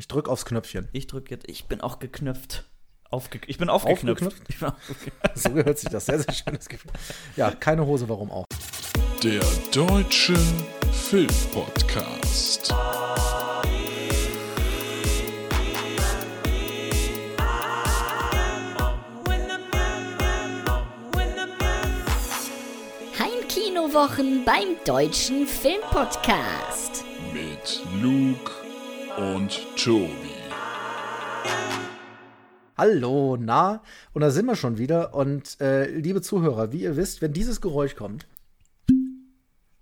Ich drück aufs Knöpfchen. Ich drücke jetzt. Ich bin auch geknüpft. Aufge ich bin aufgeknüpft. Aufgeknüpft? Ich bin aufgeknüpft. So gehört sich das. Sehr, sehr schönes Gefühl. Ja, keine Hose, warum auch? Der Deutsche Filmpodcast. Heimkinowochen beim Deutschen Filmpodcast. Mit Luke und Tobi. Hallo, na? Und da sind wir schon wieder. Und äh, liebe Zuhörer, wie ihr wisst, wenn dieses Geräusch kommt,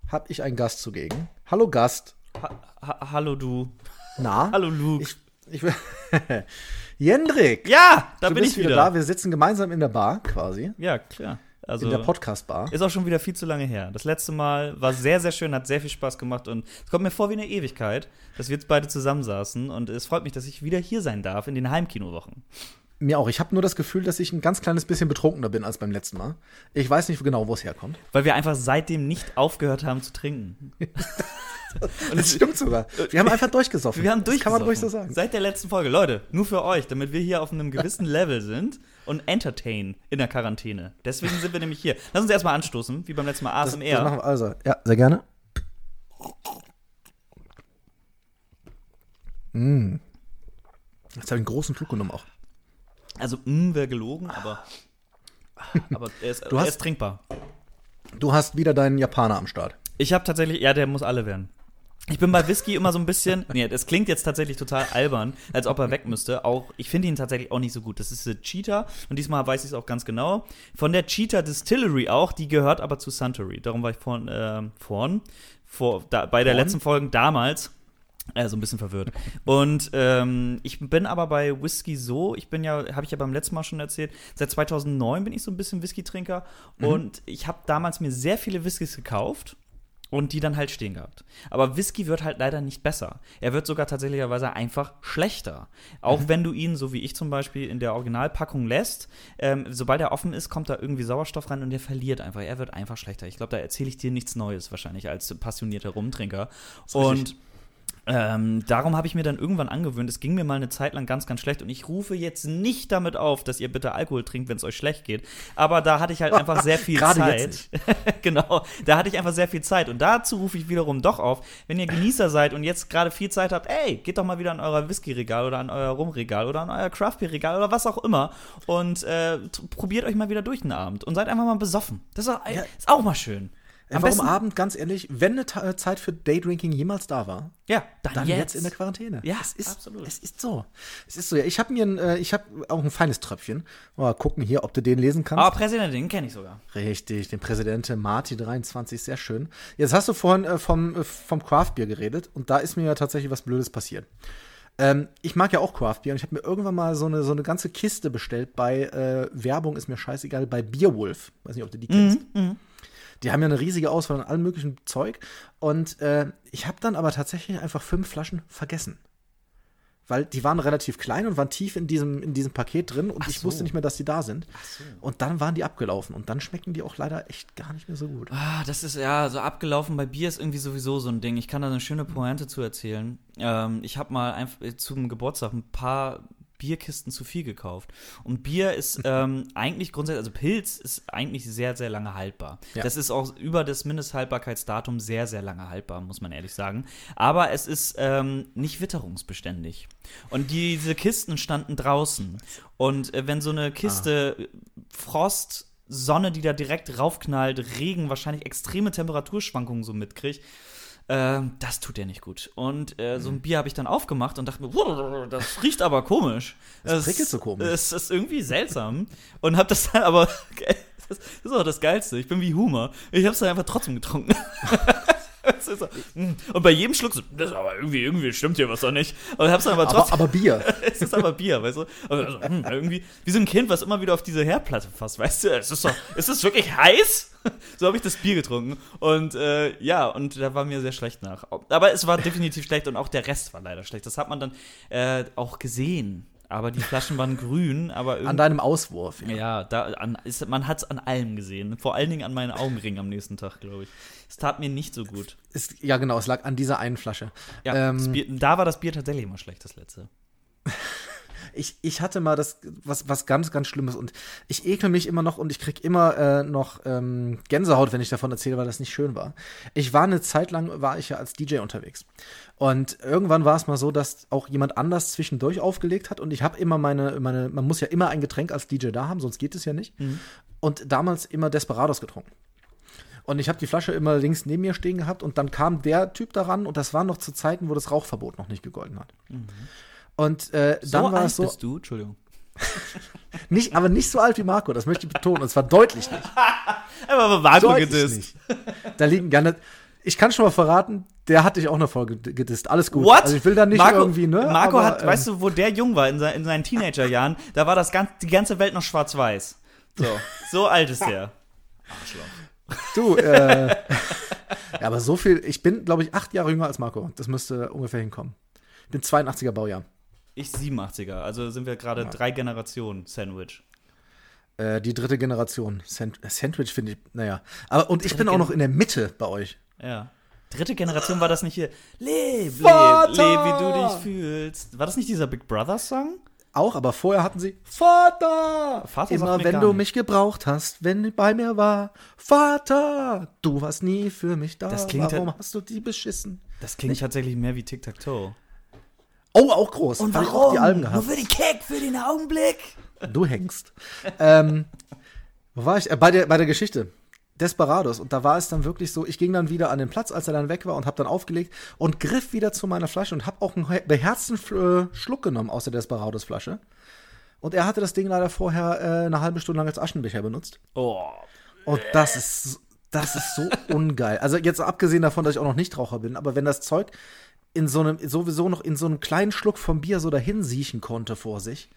habe ich einen Gast zugegen. Hallo Gast. Ha ha hallo du. Na? Hallo Luke. Ich, ich will. Jendrik! ja, da du bin bist ich wieder. da. Wir sitzen gemeinsam in der Bar quasi. Ja, klar. Also in der Podcast-Bar. ist auch schon wieder viel zu lange her. Das letzte Mal war sehr, sehr schön, hat sehr viel Spaß gemacht und es kommt mir vor wie eine Ewigkeit, dass wir jetzt beide zusammensaßen und es freut mich, dass ich wieder hier sein darf in den Heimkinowochen. Mir auch. Ich habe nur das Gefühl, dass ich ein ganz kleines bisschen betrunkener bin als beim letzten Mal. Ich weiß nicht genau, wo es herkommt. Weil wir einfach seitdem nicht aufgehört haben zu trinken. Und das stimmt sogar. Wir haben einfach durchgesoffen. Wir haben Das kann man ruhig so durchgesoffen. sagen. Seit der letzten Folge. Leute, nur für euch, damit wir hier auf einem gewissen Level sind und entertain in der Quarantäne. Deswegen sind wir nämlich hier. Lass uns erstmal anstoßen, wie beim letzten Mal Das, ASMR. das machen wir also. Ja, sehr gerne. Mm. Jetzt habe ich einen großen Schluck genommen auch. also, mh, wäre gelogen, aber, aber er, ist, Du er hast- ist trinkbar. Du hast wieder deinen Japaner am Start. Ich habe tatsächlich, ja, der muss alle werden. Ich bin bei Whisky immer so ein bisschen, nee, das klingt jetzt tatsächlich total albern, als ob er weg müsste. Auch, ich finde ihn tatsächlich auch nicht so gut. Das ist eine Cheetah und diesmal weiß ich es auch ganz genau. Von der Cheetah Distillery auch, die gehört aber zu Suntory. Darum war ich vorhin, ähm, vorhin, vor, da, bei der Vorn? letzten Folge damals äh, so ein bisschen verwirrt. Und ähm, ich bin aber bei Whisky so, ich bin ja, habe ich ja beim letzten Mal schon erzählt, seit 2009 bin ich so ein bisschen Whisky-Trinker und ich habe damals mir sehr viele Whiskys gekauft und die dann halt stehen gehabt. Aber Whisky wird halt leider nicht besser. Er wird sogar tatsächlicherweise einfach schlechter. Auch wenn du ihn, so wie ich zum Beispiel, in der Originalpackung lässt, ähm, sobald er offen ist, kommt da irgendwie Sauerstoff rein und der verliert einfach. Er wird einfach schlechter. Ich glaube, da erzähle ich dir nichts Neues wahrscheinlich als passionierter Rumtrinker. Und richtig. Ähm, darum habe ich mir dann irgendwann angewöhnt, es ging mir mal eine Zeit lang ganz, ganz schlecht und ich rufe jetzt nicht damit auf, dass ihr bitte Alkohol trinkt, wenn es euch schlecht geht. Aber da hatte ich halt einfach sehr viel Zeit. genau, da hatte ich einfach sehr viel Zeit und dazu rufe ich wiederum doch auf, wenn ihr Genießer seid und jetzt gerade viel Zeit habt, ey, geht doch mal wieder an euer Whisky-Regal oder an euer Rumregal oder an euer Craft-Beer-Regal oder was auch immer und äh, probiert euch mal wieder durch den Abend und seid einfach mal besoffen. Das ist auch, Ja. ist auch mal schön. Am Warum Abend, ganz ehrlich, wenn eine Ta- Zeit für Daydrinking jemals da war, ja, dann, dann jetzt. jetzt, in der Quarantäne. Ja, es ist, absolut. Es ist so. Es ist so. Ja, ich habe mir, ein, äh, ich habe auch ein feines Tröpfchen. Mal gucken hier, ob du den lesen kannst. Aber Präsident, den kenne ich sogar. Richtig, den Präsidenten Marti 23, sehr schön. Jetzt hast du vorhin äh, vom, äh, vom Craft Beer geredet und da ist mir ja tatsächlich was Blödes passiert. Ähm, ich mag ja auch Craft Beer und ich habe mir irgendwann mal so eine, so eine ganze Kiste bestellt bei äh, Werbung, ist mir scheißegal, bei Beerwolf. Weiß nicht, ob du die kennst. Die haben ja eine riesige Auswahl an allem möglichen Zeug. Und äh, ich habe dann aber tatsächlich einfach fünf Flaschen vergessen. Weil die waren relativ klein und waren tief in diesem, in diesem Paket drin und ich so. wusste nicht mehr, dass die da sind. Und dann waren die abgelaufen und dann schmecken die auch leider echt gar nicht mehr so gut. Ah, das ist ja so abgelaufen. Bei Bier ist irgendwie sowieso so ein Ding. Ich kann da eine schöne Pointe zu erzählen. Ähm, ich habe mal einfach zum Geburtstag ein paar Bierkisten zu viel gekauft. Und Bier ist ähm, eigentlich grundsätzlich, also Pilz ist eigentlich sehr, sehr lange haltbar. Ja. Das ist auch über das Mindesthaltbarkeitsdatum sehr, sehr lange haltbar, muss man ehrlich sagen. Aber es ist ähm, nicht witterungsbeständig. Und diese Kisten standen draußen. Und äh, wenn so eine Kiste äh, Frost Sonne, die da direkt raufknallt, Regen, wahrscheinlich extreme Temperaturschwankungen so mitkriegt. Äh, das tut ja nicht gut. Und äh, Mhm. so ein Bier habe ich dann aufgemacht und dachte mir, "Wow, das riecht aber komisch. Das prickelt so komisch. Es ist irgendwie seltsam. Und habe das dann aber, das ist auch das Geilste. Ich bin wie Humor. Ich habe es dann einfach trotzdem getrunken. So, mm. Und bei jedem Schluck so, das ist aber irgendwie, irgendwie stimmt hier was doch nicht. Und hab's dann aber Aber, trotzdem. aber Bier. es ist aber Bier, weißt du? Also, hm, irgendwie wie so ein Kind, was immer wieder auf diese Herdplatte fasst, weißt du? Es ist doch, ist es wirklich heiß? So habe ich das Bier getrunken. Und äh, ja, und da war mir sehr schlecht nach. Aber es war definitiv schlecht und auch der Rest war leider schlecht. Das hat man dann äh, auch gesehen. Aber die Flaschen waren grün, aber irgendwie. An deinem Auswurf. Ja, da an, ist, man hat es an allem gesehen. Vor allen Dingen an meinen Augenringen am nächsten Tag, glaube ich. Es tat mir nicht so gut. Ist, ja, genau, es lag an dieser einen Flasche. Ja, Ähm, Bier, da war das Bier tatsächlich immer schlecht, das letzte. Ich, ich hatte mal das, was, was ganz, ganz Schlimmes und ich ekel mich immer noch und ich krieg immer äh, noch ähm, Gänsehaut, wenn ich davon erzähle, weil das nicht schön war. Ich war eine Zeit lang, war ich ja als DJ unterwegs. Und irgendwann war es mal so, dass auch jemand anders zwischendurch aufgelegt hat und ich habe immer meine, meine, man muss ja immer ein Getränk als DJ da haben, sonst geht es ja nicht. Und damals immer Desperados getrunken. Und ich habe die Flasche immer links neben mir stehen gehabt und dann kam der Typ daran und das war noch zu Zeiten, wo das Rauchverbot noch nicht gegolten hat. Und äh, dann war alt es so, bist du? Entschuldigung. nicht, aber nicht so alt wie Marco, das möchte ich betonen. Und zwar deutlich nicht. Aber Marco nicht. Da liegen gar nicht. Ich kann schon mal verraten, der hat dich auch eine Folge gedisst. Alles gut. What? Also ich will da nicht Marco, irgendwie, ne? Marco aber, hat, ähm, weißt du, wo der jung war in, se in seinen Teenagerjahren, da war das ganz, die ganze Welt noch schwarz-weiß. So, so alt ist der. Du, äh, ja, aber so viel. Ich bin, glaube ich, acht Jahre jünger als Marco. Das müsste ungefähr hinkommen. Ich bin 82er Baujahr. Ich 87er, also sind wir gerade drei Generationen Sandwich. Äh, die dritte Generation. Sand Sandwich finde ich, naja. Aber, und ich bin auch noch in der Mitte bei euch. Ja. Dritte Generation war das nicht hier. Leb, leb, leb, wie du dich fühlst. War das nicht dieser Big Brother Song? Auch, aber vorher hatten sie Vater. Vater Immer wenn du nicht. mich gebraucht hast, wenn du bei mir war. Vater, du warst nie für mich da. Das klingt Warum ja- hast du die beschissen? Das klingt tatsächlich mehr wie Tic-Tac-Toe. Oh, auch groß. Hab ich auch die Alben gehabt. Nur für den Kick, für den Augenblick. Du hängst. ähm, wo war ich? Äh, bei, der, bei der Geschichte. Desperados. Und da war es dann wirklich so, ich ging dann wieder an den Platz, als er dann weg war und habe dann aufgelegt und griff wieder zu meiner Flasche und habe auch einen he- beherzten äh, Schluck genommen aus der Desperados-Flasche. Und er hatte das Ding leider vorher äh, eine halbe Stunde lang als Aschenbecher benutzt. Oh. Und das ist, das ist so ungeil. Also jetzt abgesehen davon, dass ich auch noch Nichtraucher bin, aber wenn das Zeug in so einem, sowieso noch in so einem kleinen Schluck vom Bier so dahin siechen konnte vor sich.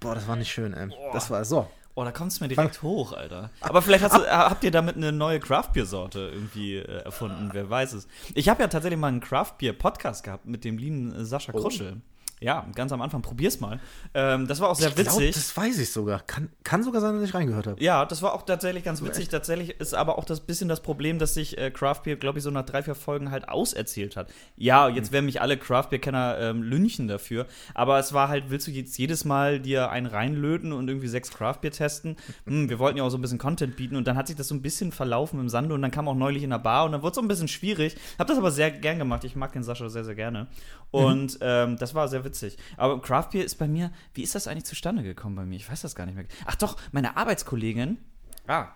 Boah, das war nicht schön, ey. Das war so. Oh, da kommt es mir direkt hoch, Alter. Aber vielleicht hast du, habt ihr damit eine neue Craft-Bier-Sorte irgendwie äh, erfunden, wer weiß es. Ich habe ja tatsächlich mal einen Craft-Bier-Podcast gehabt mit dem lieben äh, Sascha Kruschel. Ja, ganz am Anfang. Probier's mal. Ähm, das war auch sehr Ich glaub, witzig. das weiß ich sogar. Kann, kann sogar sein, dass ich reingehört habe. Ja, das war auch tatsächlich ganz witzig. Tatsächlich ist aber auch das bisschen das Problem, dass sich äh, Craft Beer, glaube ich, so nach drei, vier Folgen halt auserzählt hat. Ja, jetzt werden mich alle Craft Beer-Kenner ähm, lünchen dafür. Aber es war halt, willst du jetzt jedes Mal dir einen reinlöten und irgendwie sechs Craft Beer testen? Hm, wir wollten ja auch so ein bisschen Content bieten und dann hat sich das so ein bisschen verlaufen im Sande und dann kam auch neulich in der Bar und dann wurde es so ein bisschen schwierig. Hab das aber sehr gern gemacht. Ich mag den Sascha sehr, sehr gerne. Und ähm, das war sehr witzig. Aber Craft Beer ist bei mir, wie ist das eigentlich zustande gekommen bei mir? Ich weiß das gar nicht mehr. Ach doch, meine Arbeitskollegin, ah,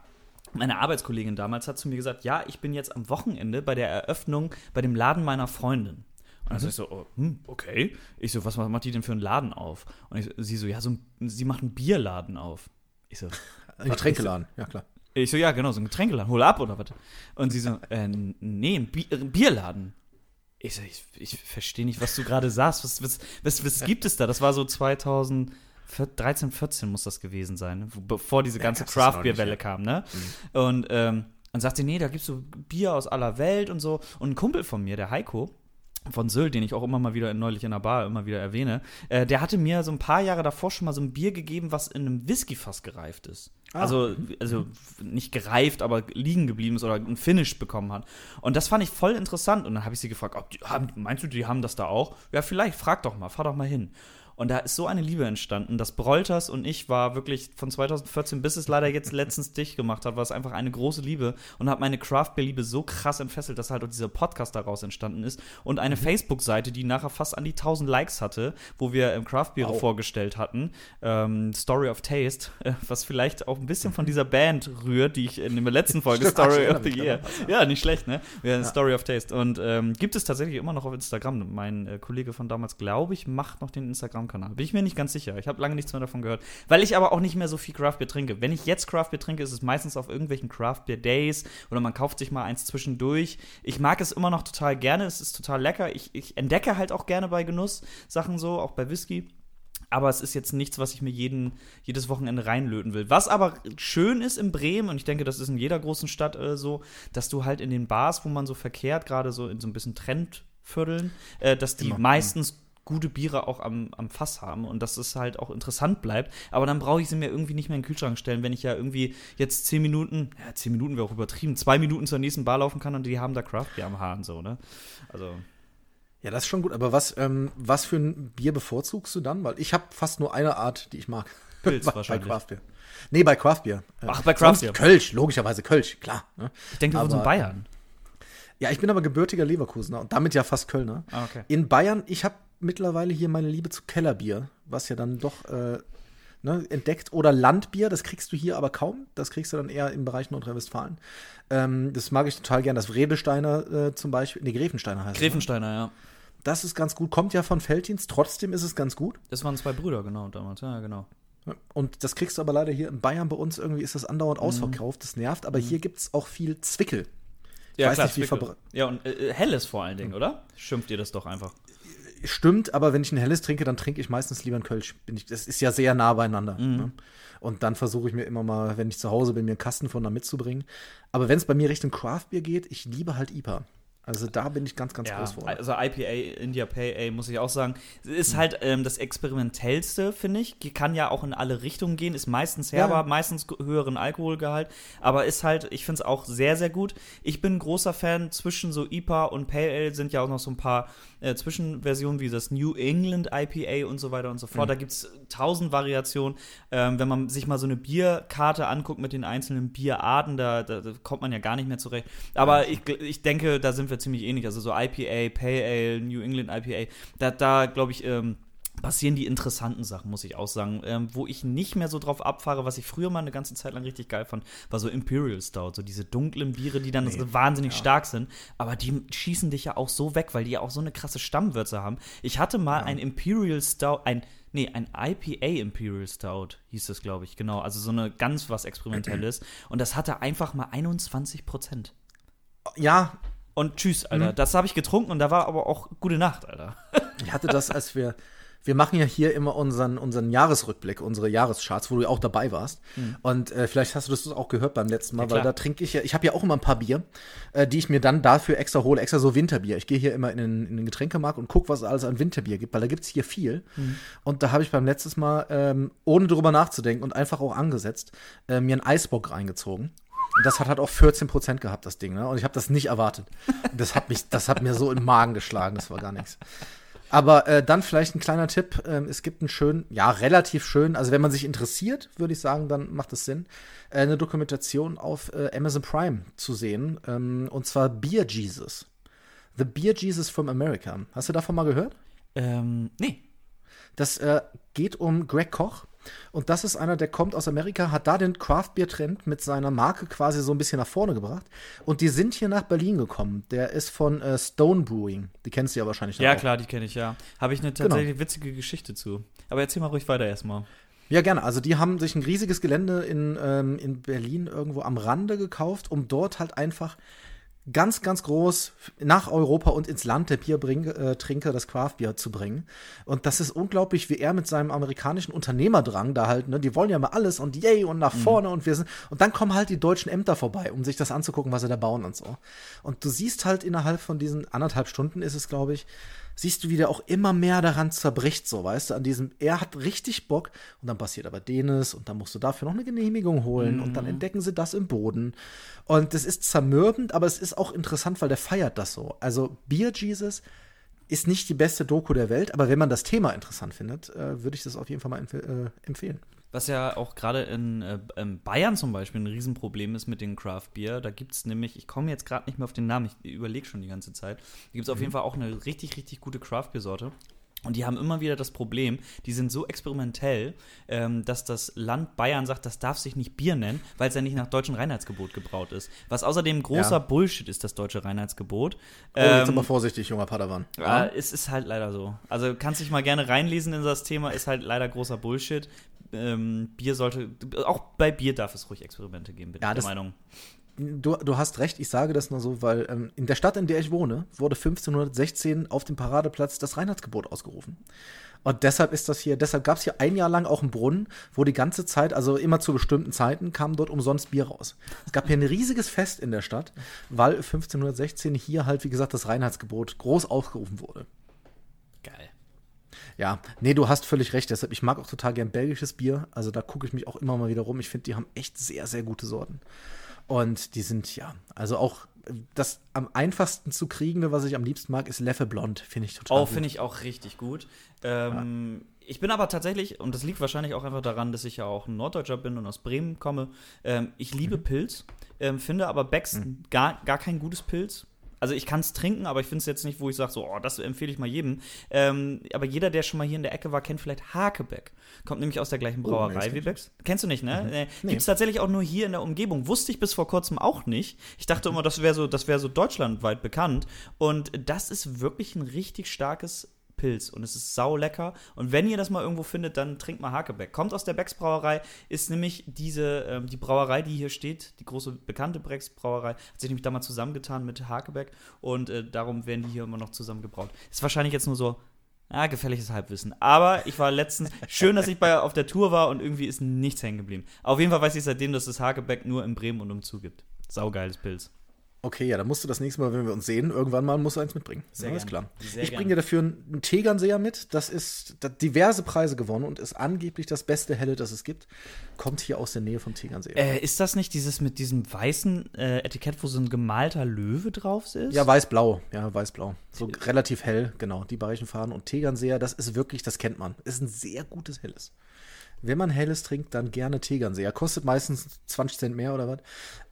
meine Arbeitskollegin damals hat zu mir gesagt, ja, ich bin jetzt am Wochenende bei der Eröffnung bei dem Laden meiner Freundin. Und dann sag ich so, oh, hm, okay. Ich so, was macht die denn für einen Laden auf? Und ich, sie so, ja, so ein, sie macht einen Bierladen auf. Ich so, Ein Getränkeladen, ja klar. ich so, ja, genau, so ein Getränkeladen, hol ab oder was? Und sie so, äh, nee, ein, Bi ein Bierladen. Ich ich, ich verstehe nicht, was du gerade sagst. Was, was, was, was gibt es da? Das war so 2013, 14 muss das gewesen sein, ne? Bevor diese ganze noch Craft-Bier-Welle kam, ne? Und ähm, dann sagt sie, nee, da gibt's so Bier aus aller Welt und so. Und ein Kumpel von mir, der Heiko, von Sylt, den ich auch immer mal wieder neulich in der Bar immer wieder erwähne, äh, der hatte mir so ein paar Jahre davor schon mal so ein Bier gegeben, was in einem Whiskyfass gereift ist. Also, also nicht gereift, aber liegen geblieben ist oder ein Finish bekommen hat. Und das fand ich voll interessant. Und dann habe ich sie gefragt, ob die, haben, meinst du, die haben das da auch? Ja, vielleicht, frag doch mal, fahr doch mal hin. Und da ist so eine Liebe entstanden, dass Brolters und ich war wirklich von 2014 bis es leider jetzt letztens dicht gemacht hat, war es einfach eine große Liebe und hat meine Craft Beer Liebe so krass entfesselt, dass halt auch dieser Podcast daraus entstanden ist und eine Facebook-Seite, die nachher fast an die 1000 Likes hatte, wo wir ähm, Craft Beer vorgestellt hatten, ähm, Story of Taste, äh, was vielleicht auch ein bisschen von dieser Band rührt, die ich in der letzten Folge Story of the Year. Ja, nicht schlecht, ne? Ja, Story of Taste und ähm, gibt es tatsächlich immer noch auf Instagram. Mein äh, Kollege von damals, glaube ich, macht noch den Instagram-Kanal. Bin ich mir nicht ganz sicher. Ich habe lange nichts mehr davon gehört, weil ich aber auch nicht mehr so viel Craft Beer trinke. Wenn ich jetzt Craft Beer trinke, ist es meistens auf irgendwelchen Craft Beer Days oder man kauft sich mal eins zwischendurch. Ich mag es immer noch total gerne. Es ist total lecker. Ich, ich entdecke halt auch gerne bei Genuss Sachen so, auch bei Whisky. Aber es ist jetzt nichts, was ich mir jeden, jedes Wochenende reinlöten will. Was aber schön ist in Bremen, und ich denke, das ist in jeder großen Stadt äh, so, dass du halt in den Bars, wo man so verkehrt, gerade so in so ein bisschen Trendvierteln, äh, dass die meistens gute Biere auch am, am Fass haben und dass es halt auch interessant bleibt. Aber dann brauche ich sie mir irgendwie nicht mehr in den Kühlschrank stellen, wenn ich ja irgendwie jetzt zehn Minuten, ja, zehn Minuten wäre auch übertrieben, zwei Minuten zur nächsten Bar laufen kann und die haben da Craft Beer am Hahn so, ne? Also. Ja, das ist schon gut. Aber was, ähm, was für ein Bier bevorzugst du dann? Weil ich habe fast nur eine Art, die ich mag. Pilz bei, wahrscheinlich. Bei Craft Beer. Nee, bei Craft Beer. Äh, Ach, bei Craft sonst Beer. Kölsch, logischerweise Kölsch, klar. Ne? Ich denke, wir Aber, sind Bayern. Ja, ich bin aber gebürtiger Leverkusener und damit ja fast Kölner. Ah, okay. In Bayern, ich habe mittlerweile hier meine Liebe zu Kellerbier, was ja dann doch äh, ne, entdeckt. Oder Landbier, das kriegst du hier aber kaum. Das kriegst du dann eher im Bereich Nordrhein-Westfalen. Ähm, das mag ich total gern. Das Redesteiner äh, zum Beispiel, nee, Grevensteiner heißt ne? Grevensteiner, ja. Das ist ganz gut, kommt ja von Felddienst, trotzdem ist es ganz gut. Das waren zwei Brüder, genau, damals. Ja, genau. Und das kriegst du aber leider hier in Bayern bei uns irgendwie ist das Mhm. andauernd ausverkauft. Das nervt, aber hier gibt es auch viel Zwickel. Ja, weiß klar, nicht, wie Ja, und äh, helles vor allen Dingen, oder? Schimpft ihr das doch einfach. Stimmt, aber wenn ich ein helles trinke, dann trinke ich meistens lieber ein Kölsch. Bin ich, das ist ja sehr nah beieinander. Mhm. Ne? Und dann versuche ich mir immer mal, wenn ich zu Hause bin, mir einen Kasten von da mitzubringen. Aber wenn es bei mir Richtung Craftbier geht, ich liebe halt IPA. Also da bin ich ganz, ganz Ja, groß vor. also IPA, India Pale Ale, muss ich auch sagen, ist halt ähm, das experimentellste, finde ich. Kann ja auch in alle Richtungen gehen, ist meistens herber, Ja. meistens höheren Alkoholgehalt, aber ist halt, ich finde es auch sehr, sehr gut. Ich bin ein großer Fan zwischen so IPA und Pale Ale sind ja auch noch so ein paar äh, Zwischenversionen wie das New England IPA und so weiter und so fort. Da gibt es tausend Variationen. Ähm, wenn man sich mal so eine Bierkarte anguckt mit den einzelnen Bierarten, da, da, da kommt man ja gar nicht mehr zurecht. Aber ich, gl- ich denke, da sind wir ziemlich ähnlich. Also so IPA, Pale Ale, New England IPA, da, da glaube ich, ähm, passieren die interessanten Sachen, muss ich auch sagen. Ähm, wo ich nicht mehr so drauf abfahre, was ich früher mal eine ganze Zeit lang richtig geil fand, war so Imperial Stout. So diese dunklen Biere, die dann so wahnsinnig stark sind. Aber die schießen dich ja auch so weg, weil die ja auch so eine krasse Stammwürze haben. Ich hatte mal ein Imperial Stout, ein Nee, ein IPA Imperial Stout hieß das, glaube ich, genau. Also so eine ganz was Experimentelles. Und das hatte einfach mal 21 Prozent. ja, Und tschüss, Alter. Das habe ich getrunken und da war aber auch gute Nacht, Alter. ich hatte das, als wir. Wir machen ja hier immer unseren, unseren Jahresrückblick, unsere Jahrescharts, wo du ja auch dabei warst. Und äh, vielleicht hast du das auch gehört beim letzten Mal, Ja, weil da trinke ich ja, ich habe ja auch immer ein paar Bier, äh, die ich mir dann dafür extra hole, extra so Winterbier. Ich gehe hier immer in den, in den Getränkemarkt und gucke, was es alles an Winterbier gibt, weil da gibt es hier viel. Und da habe ich beim letzten Mal, ähm, ohne drüber nachzudenken und einfach auch angesetzt, äh, mir einen Eisbock reingezogen. Und das hat halt auch 14 Prozent gehabt, das Ding. Ne? Und ich habe das nicht erwartet. Und das hat mich, das hat mir so im Magen geschlagen. Das war gar nichts. Aber äh, dann vielleicht ein kleiner Tipp. Ähm, es gibt einen schönen, ja, relativ schön, also wenn man sich interessiert, würde ich sagen, dann macht es Sinn, äh, eine Dokumentation auf äh, Amazon Prime zu sehen. Ähm, und zwar Beer Jesus. The Beer Jesus from America. Hast du davon mal gehört? Ähm, nee. Das äh, geht um Greg Koch. Und das ist einer, der kommt aus Amerika, hat da den Craft Beer Trend mit seiner Marke quasi so ein bisschen nach vorne gebracht. Und die sind hier nach Berlin gekommen. Der ist von äh, Stone Brewing. Die kennst du ja wahrscheinlich Ja, auch. klar, die kenne ich, ja. Habe ich eine tatsächlich witzige Geschichte zu. Aber erzähl mal ruhig weiter erstmal. Ja, gerne. Also die haben sich ein riesiges Gelände in, ähm, in Berlin irgendwo am Rande gekauft, um dort halt einfach ganz, ganz groß nach Europa und ins Land der Biertrinker das Craft-Bier zu bringen. Und das ist unglaublich, wie er mit seinem amerikanischen Unternehmerdrang da halt, ne, die wollen ja mal alles und yay und nach vorne und wir sind, und dann kommen halt die deutschen Ämter vorbei, um sich das anzugucken, was sie da bauen und so. Und du siehst halt innerhalb von diesen anderthalb Stunden ist es, glaube ich, siehst du, wie der auch immer mehr daran zerbricht, so, weißt du, an diesem, er hat richtig Bock und dann passiert aber denes und dann musst du dafür noch eine Genehmigung holen und dann entdecken sie das im Boden. Und das ist zermürbend, aber es ist auch interessant, weil der feiert das so. Also Beer Jesus ist nicht die beste Doku der Welt, aber wenn man das Thema interessant findet, äh, würde ich das auf jeden Fall mal empf äh, empfehlen. Was ja auch gerade in, äh, in Bayern zum Beispiel ein Riesenproblem ist mit dem Craft Beer. Da gibt es nämlich, ich komme jetzt gerade nicht mehr auf den Namen, ich überlege schon die ganze Zeit. Da gibt es auf jeden Fall auch eine richtig, richtig gute Craft Beer Sorte. Und die haben immer wieder das Problem, die sind so experimentell, ähm, dass das Land Bayern sagt, das darf sich nicht Bier nennen, weil es ja nicht nach deutschem Reinheitsgebot gebraut ist. Was außerdem großer Ja. Bullshit ist, das deutsche Reinheitsgebot. Oh, jetzt Ähm, aber vorsichtig, junger Padawan. ja, es ist halt leider so. Also kannst dich mal gerne reinlesen in das Thema, ist halt leider großer Bullshit. Ähm, Bier sollte, auch bei Bier darf es ruhig Experimente geben, bin Ja, ich der Meinung. Du, du hast recht, ich sage das nur so, weil ähm, in der Stadt, in der ich wohne, wurde 1516 auf dem Paradeplatz das Reinheitsgebot ausgerufen. Und deshalb ist das hier, deshalb gab es hier ein Jahr lang auch einen Brunnen, wo die ganze Zeit, also immer zu bestimmten Zeiten, kam dort umsonst Bier raus. Es gab hier ein riesiges Fest in der Stadt, weil 1516 hier halt, wie gesagt, das Reinheitsgebot groß aufgerufen wurde. Ja, nee, du hast völlig recht. Deshalb, ich mag auch total gern belgisches Bier. Also da gucke ich mich auch immer mal wieder rum. Ich finde, die haben echt sehr, sehr gute Sorten. Und die sind, ja, also auch das am einfachsten zu kriegende, was ich am liebsten mag, ist Leffe Blond. Finde ich total Oh, finde ich auch richtig gut. Ähm, Ich bin aber tatsächlich, und das liegt wahrscheinlich auch einfach daran, dass ich ja auch ein Norddeutscher bin und aus Bremen komme, ähm, ich liebe Pilz, ähm, finde aber Becks gar, gar kein gutes Pilz. Also ich kann es trinken, aber ich finde es jetzt nicht, wo ich sage, so, oh, das empfehle ich mal jedem. Ähm, aber jeder, der schon mal hier in der Ecke war, kennt vielleicht Hakebeck. Kommt nämlich aus der gleichen Oh, Brauerei das wie Becks. Kennst du nicht, ne? Äh, Nee. Gibt es tatsächlich auch nur hier in der Umgebung. Wusste ich bis vor kurzem auch nicht. Ich dachte immer, das wäre so, das wäre so deutschlandweit bekannt. Und das ist wirklich ein richtig starkes Pilz und es ist sau lecker. Und wenn ihr das mal irgendwo findet, dann trinkt mal Hakebeck. Kommt aus der Becks Brauerei, ist nämlich diese, ähm, die Brauerei, die hier steht, die große bekannte Becks Brauerei, hat sich nämlich damals zusammengetan mit Hakebeck und äh, darum werden die hier immer noch zusammen gebraut. Ist wahrscheinlich jetzt nur so, ja, gefährliches Halbwissen. Aber ich war letztens, schön, dass ich bei, auf der Tour war und irgendwie ist nichts hängen geblieben. Auf jeden Fall weiß ich seitdem, dass es Hakebeck nur in Bremen und umzu gibt. Saugeiles Pilz. Okay, ja, dann musst du das nächste Mal, wenn wir uns sehen, irgendwann mal musst du eins mitbringen. Sehr ja, ist klar. Sehr ich bringe dir dafür einen Tegernseher mit. Das ist das diverse Preise gewonnen und ist angeblich das beste Helle, das es gibt. Kommt hier aus der Nähe vom Tegernseer. Äh, ist das nicht dieses mit diesem weißen äh, Etikett, wo so ein gemalter Löwe drauf ist? Ja, weiß-blau. Ja, weiß-blau. So relativ hell, genau. Die beiden Farben. Und Tegernseher, das ist wirklich, das kennt man. Ist ein sehr gutes Helles. Wenn man Helles trinkt, dann gerne Tegernseher. Kostet meistens 20 Cent mehr oder was.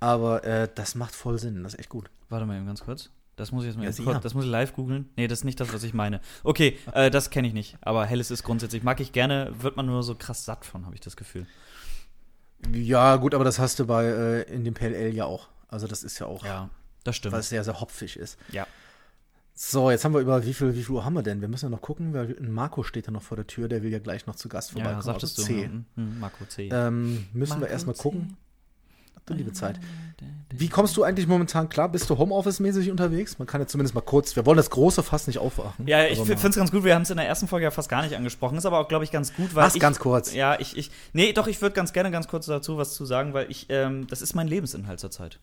Aber äh, das macht voll Sinn. Das ist echt gut. Warte mal eben ganz kurz. Das muss ich jetzt mal Ja, kurz, das muss ich live googeln. Nee, das ist nicht das, was ich meine. Okay, äh, das kenne ich nicht. Aber Helles ist grundsätzlich, mag ich gerne, wird man nur so krass satt von, habe ich das Gefühl. Ja, gut, aber das hast du bei äh, in dem PLL ja auch. Also das ist ja auch, Ja, das stimmt. weil es sehr, sehr hopfig ist. Ja. So, jetzt haben wir über wie viel, wie viel Uhr haben wir denn? Wir müssen ja noch gucken, weil Marco steht ja noch vor der Tür, der will ja gleich noch zu Gast Ja, vorbeikommen. sagtest du. also C. Hm, hm, Marco C. Ähm, müssen wir Marco erstmal C. gucken. Du liebe Zeit. Wie kommst du eigentlich momentan klar? Bist du Homeoffice-mäßig unterwegs? Man kann ja zumindest mal kurz, wir wollen das große Fass nicht aufwachen. Ja, ich mal- finde es ganz gut. Wir haben es in der ersten Folge ja fast gar nicht angesprochen. Ist aber auch, glaube ich, ganz gut, weil. Mach's ich, ganz kurz. Ja, ich, ich. Nee, doch, ich würde ganz gerne ganz kurz dazu was zu sagen, weil ich, ähm, das ist mein Lebensinhalt zurzeit.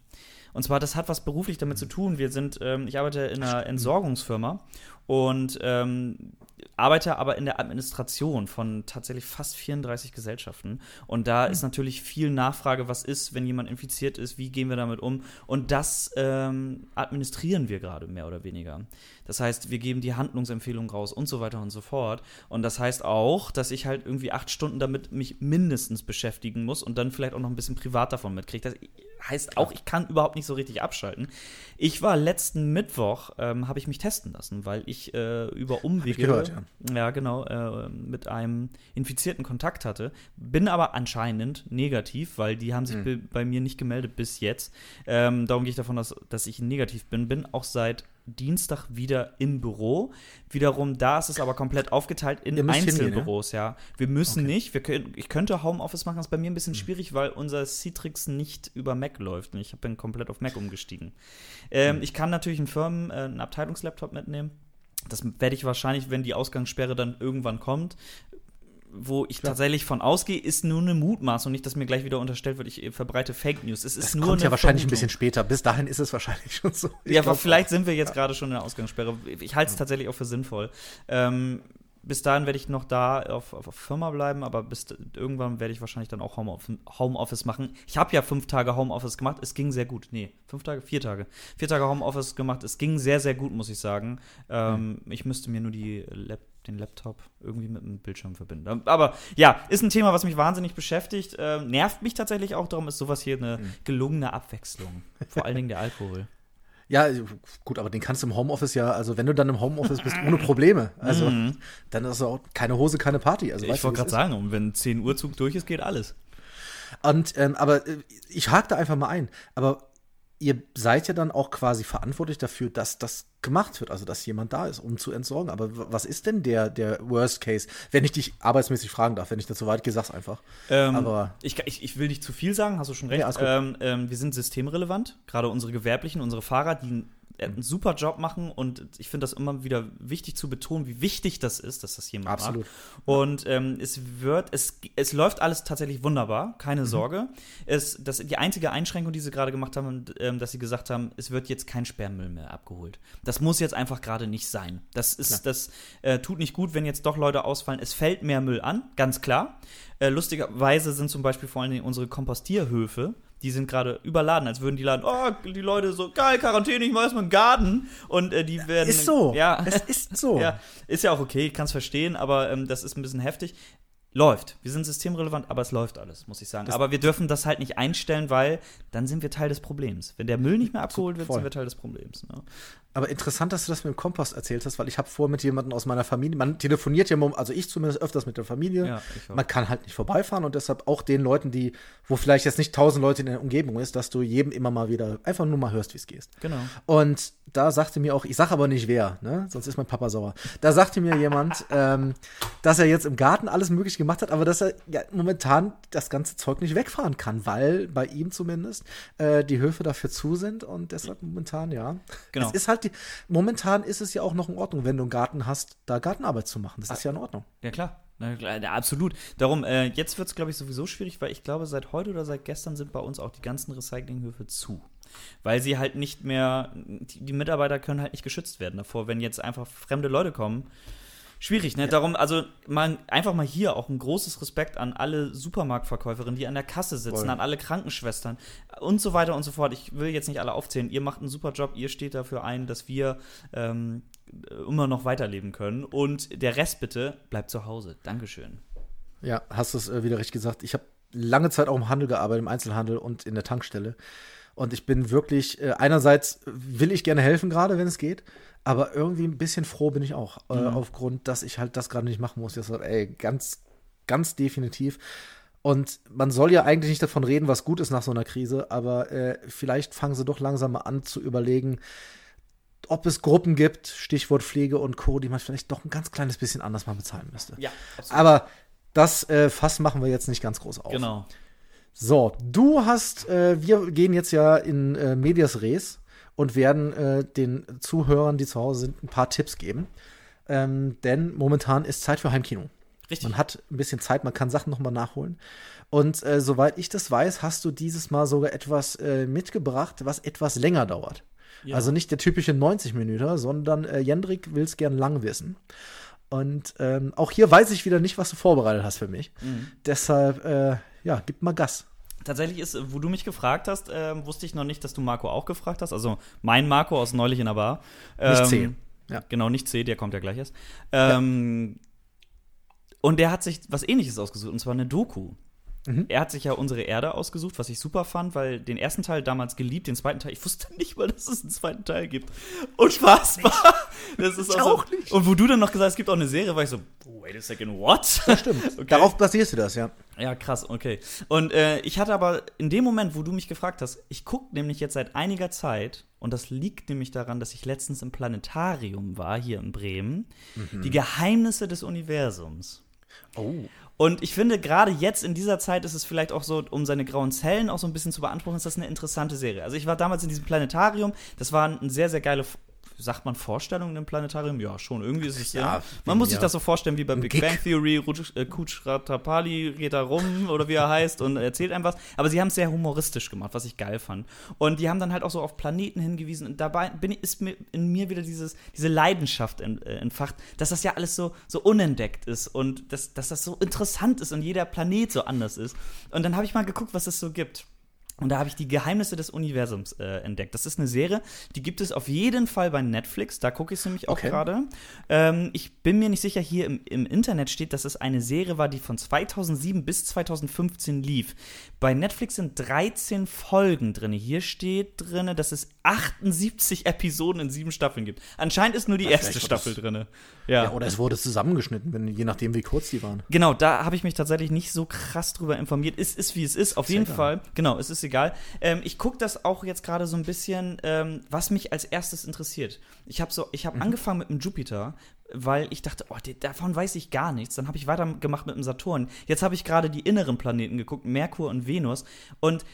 Und zwar, das hat was beruflich damit zu tun. Wir sind, ähm, ich arbeite in einer Entsorgungsfirma und ähm, arbeite aber in der Administration von tatsächlich fast 34 Gesellschaften. Und da ist natürlich viel Nachfrage, was ist, wenn jemand infiziert ist, wie gehen wir damit um? Und das ähm, administrieren wir gerade mehr oder weniger. Das heißt, wir geben die Handlungsempfehlungen raus und so weiter und so fort. Und das heißt auch, dass ich halt irgendwie acht Stunden damit mich mindestens beschäftigen muss und dann vielleicht auch noch ein bisschen privat davon mitkriege. Heißt auch, ich kann überhaupt nicht so richtig abschalten. Ich war letzten Mittwoch, ähm, habe ich mich testen lassen, weil ich äh, über Umwege gehört, ja. ja, genau, äh, mit einem Infizierten Kontakt hatte. Bin aber anscheinend negativ, weil die haben sich Hm. be- bei mir nicht gemeldet bis jetzt. Ähm, darum gehe ich davon aus, dass ich negativ bin. Bin auch seit Dienstag wieder im Büro. Wiederum, da ist es aber komplett aufgeteilt in Einzelbüros, ja. Wir müssen nicht. Wir können, ich könnte Homeoffice machen, ist bei mir ein bisschen schwierig, weil unser Citrix nicht über Mac läuft. Und ich bin komplett auf Mac umgestiegen. Ähm, Ich kann natürlich einen Firmen-, äh, einen Abteilungslaptop mitnehmen. Das werde ich wahrscheinlich, wenn die Ausgangssperre dann irgendwann kommt, wo ich tatsächlich von ausgehe, ist nur eine Mutmaßung, nicht, dass mir gleich wieder unterstellt wird, ich äh, verbreite Fake News. Es ist Das nur kommt ja wahrscheinlich ein Vermutung. bisschen später. Bis dahin ist es wahrscheinlich schon so. Ich Ja, aber vielleicht sind wir jetzt gerade schon in der Ausgangssperre. Ich halte es tatsächlich auch für sinnvoll. Ähm, bis dahin werde ich noch da auf, auf Firma bleiben, aber bis irgendwann werde ich wahrscheinlich dann auch Homeoffice, Homeoffice machen. Ich habe ja fünf Tage Homeoffice gemacht, es ging sehr gut. Nee, fünf Tage, vier Tage. Vier Tage Homeoffice gemacht, es ging sehr, sehr gut, muss ich sagen. Ähm, Ich müsste mir nur die Lap den Laptop irgendwie mit dem Bildschirm verbinden. Aber ja, ist ein Thema, was mich wahnsinnig beschäftigt. Ähm, nervt mich tatsächlich auch, darum ist sowas hier eine gelungene Abwechslung. Vor allen Dingen der Alkohol. Ja, gut, aber den kannst du im Homeoffice ja, also wenn du dann im Homeoffice bist, ohne Probleme. Also dann ist auch keine Hose, keine Party. Also, Ich wollte gerade sagen, und wenn 10 Uhr Zug durch ist, geht alles. Und, ähm, aber äh, ich hake da einfach mal ein. Aber ihr seid ja dann auch quasi verantwortlich dafür, dass das gemacht wird, also dass jemand da ist, um zu entsorgen. Aber was ist denn der, der Worst Case, wenn ich dich arbeitsmäßig fragen darf, wenn ich dazu weit gehe, sag's einfach. Ähm, Aber- ich, ich, ich will nicht zu viel sagen, hast du schon recht. Ja, ähm, ähm, wir sind systemrelevant, gerade unsere Gewerblichen, unsere Fahrer, die er hat einen super Job machen und ich finde das immer wieder wichtig zu betonen, wie wichtig das ist, dass das jemand Absolut. macht. Und ähm, es wird, es, es läuft alles tatsächlich wunderbar, keine Sorge. Es, das, die einzige Einschränkung, die sie gerade gemacht haben, ähm, dass sie gesagt haben, es wird jetzt kein Sperrmüll mehr abgeholt. Das muss jetzt einfach gerade nicht sein. Das ist, das äh, tut nicht gut, wenn jetzt doch Leute ausfallen. Es fällt mehr Müll an, ganz klar. Äh, lustigerweise sind zum Beispiel vor allen Dingen unsere Kompostierhöfe, die sind gerade überladen, als würden die laden, oh, die Leute so, geil, Quarantäne, ich mach erstmal einen Garten. Und äh, die werden. Ist so. Ja, Es ist so. ja, ist ja auch okay, ich kann es verstehen, aber ähm, das ist ein bisschen heftig. Läuft. Wir sind systemrelevant, aber es läuft alles, muss ich sagen. aber wir dürfen das halt nicht einstellen, weil dann sind wir Teil des Problems. Wenn der Müll nicht mehr abgeholt wird, voll. sind wir Teil des Problems. Ne? Aber interessant, dass du das mit dem Kompost erzählt hast, weil ich habe vor mit jemandem aus meiner Familie, man telefoniert ja, also ich zumindest öfters mit der Familie. Ja, man kann halt nicht vorbeifahren und deshalb auch den Leuten, die, wo vielleicht jetzt nicht tausend Leute in der Umgebung ist, dass du jedem immer mal wieder einfach nur mal hörst, wie es geht. Genau. Und da sagte mir auch, ich sag aber nicht wer, ne? Sonst ist mein Papa sauer. Da sagte mir jemand, ähm, dass er jetzt im Garten alles möglich gemacht hat, aber dass er ja, momentan das ganze Zeug nicht wegfahren kann, weil bei ihm zumindest äh, die Höfe dafür zu sind und deshalb momentan, ja. Genau. Es ist halt die, momentan ist es ja auch noch in Ordnung, wenn du einen Garten hast, da Gartenarbeit zu machen. Das ist ja in Ordnung. Ja, klar, ja, absolut. Darum, äh, jetzt wird es, glaube ich, sowieso schwierig, weil ich glaube, seit heute oder seit gestern sind bei uns auch die ganzen Recyclinghöfe zu. Weil sie halt nicht mehr, die, die Mitarbeiter können halt nicht geschützt werden davor, wenn jetzt einfach fremde Leute kommen. Schwierig, ne? Darum, also mal, einfach mal hier auch ein großes Respekt an alle Supermarktverkäuferinnen, die an der Kasse sitzen, Voll. an alle Krankenschwestern und so weiter und so fort. Ich will jetzt nicht alle aufzählen. Ihr macht einen super Job, ihr steht dafür ein, dass wir ähm, immer noch weiterleben können. Und der Rest bitte bleibt zu Hause. Dankeschön. Ja, hast du es äh, wieder richtig gesagt. Ich habe lange Zeit auch im Handel gearbeitet, im Einzelhandel und in der Tankstelle. Und ich bin wirklich, äh, einerseits will ich gerne helfen, gerade wenn es geht, aber irgendwie ein bisschen froh bin ich auch, äh, aufgrund, dass ich halt das gerade nicht machen muss. Deshalb, ey, ganz, ganz definitiv. Und man soll ja eigentlich nicht davon reden, was gut ist nach so einer Krise, aber äh, vielleicht fangen sie doch langsam mal an zu überlegen, ob es Gruppen gibt, Stichwort Pflege und Co., die man vielleicht doch ein ganz kleines bisschen anders mal bezahlen müsste. Ja, Aber das äh, Fass machen wir jetzt nicht ganz groß auf. Genau. So, du hast, äh, wir gehen jetzt ja in äh, Medias Res und werden äh, den Zuhörern, die zu Hause sind, ein paar Tipps geben. Ähm, denn momentan ist Zeit für Heimkino. Richtig. Man hat ein bisschen Zeit, man kann Sachen nochmal nachholen. Und äh, soweit ich das weiß, hast du dieses Mal sogar etwas äh, mitgebracht, was etwas länger dauert. Ja. Also nicht der typische 90 Minuten, sondern äh, Jendrik will es gern lang wissen. Und ähm, auch hier weiß ich wieder nicht, was du vorbereitet hast für mich. Mhm. Deshalb, äh, ja, gib mal Gas. Tatsächlich ist, wo du mich gefragt hast, ähm, wusste ich noch nicht, dass du Marco auch gefragt hast. Also mein Marco aus neulich in der Bar. Nicht Ähm, C. Ja. Genau, nicht C, der kommt ja gleich erst. Ähm, Und der hat sich was ähnliches ausgesucht, und zwar eine Doku. Mhm. Er hat sich ja unsere Erde ausgesucht, was ich super fand, weil den ersten Teil damals geliebt, den zweiten Teil, ich wusste nicht mal, dass es einen zweiten Teil gibt. Unfassbar. Das ist Ich so- auch nicht. Und wo du dann noch gesagt hast, es gibt auch eine Serie, war ich so, wait a second, what? Stimmt. Okay. Darauf basierst du das, ja. Ja, krass, okay. Und äh, ich hatte aber in dem Moment, wo du mich gefragt hast, ich gucke nämlich jetzt seit einiger Zeit, und das liegt nämlich daran, dass ich letztens im Planetarium war, hier in Bremen, die Geheimnisse des Universums. Oh. Und ich finde, gerade jetzt in dieser Zeit ist es vielleicht auch so, um seine grauen Zellen auch so ein bisschen zu beanspruchen, ist das eine interessante Serie. Also ich war damals in diesem Planetarium, das war eine sehr, sehr geile, sagt man Vorstellung im Planetarium? Ja, schon, irgendwie ist es ja. Ja, Man muss sich ja. das so vorstellen wie bei Big Gig. Bang Theory, Ruj- äh, Ratapali geht da rum oder wie er heißt und erzählt einem was. Aber sie haben es sehr humoristisch gemacht, was ich geil fand. Und die haben dann halt auch so auf Planeten hingewiesen. Und dabei bin, ist mir in mir wieder dieses, diese Leidenschaft äh, entfacht, dass das ja alles so, so unentdeckt ist und dass, dass das so interessant ist und jeder Planet so anders ist. Und dann habe ich mal geguckt, was es so gibt. Und da habe ich die Geheimnisse des Universums äh, entdeckt. Das ist eine Serie, die gibt es auf jeden Fall bei Netflix. Da gucke ich es nämlich auch Okay. gerade. Ähm, ich bin mir nicht sicher, hier im, im Internet steht, dass es eine Serie war, die von 2007 bis 2015 lief. Bei Netflix sind 13 Folgen drin. Hier steht drin, dass es 78 Episoden in sieben Staffeln gibt. Anscheinend ist nur die erste vielleicht war Staffel drin. Ja, oder es wurde zusammengeschnitten, wenn, je nachdem, wie kurz die waren. Genau, da habe ich mich tatsächlich nicht so krass drüber informiert. Es ist, wie es ist. Auf jeden. Fall. Genau, es ist egal. Ähm, ich gucke das auch jetzt gerade so ein bisschen, ähm, was mich als erstes interessiert. Ich habe so, ich habe angefangen mit dem Jupiter, weil ich dachte, oh, davon weiß ich gar nichts. Dann habe ich weitergemacht mit dem Saturn. Jetzt habe ich gerade die inneren Planeten geguckt, Merkur und Venus. Und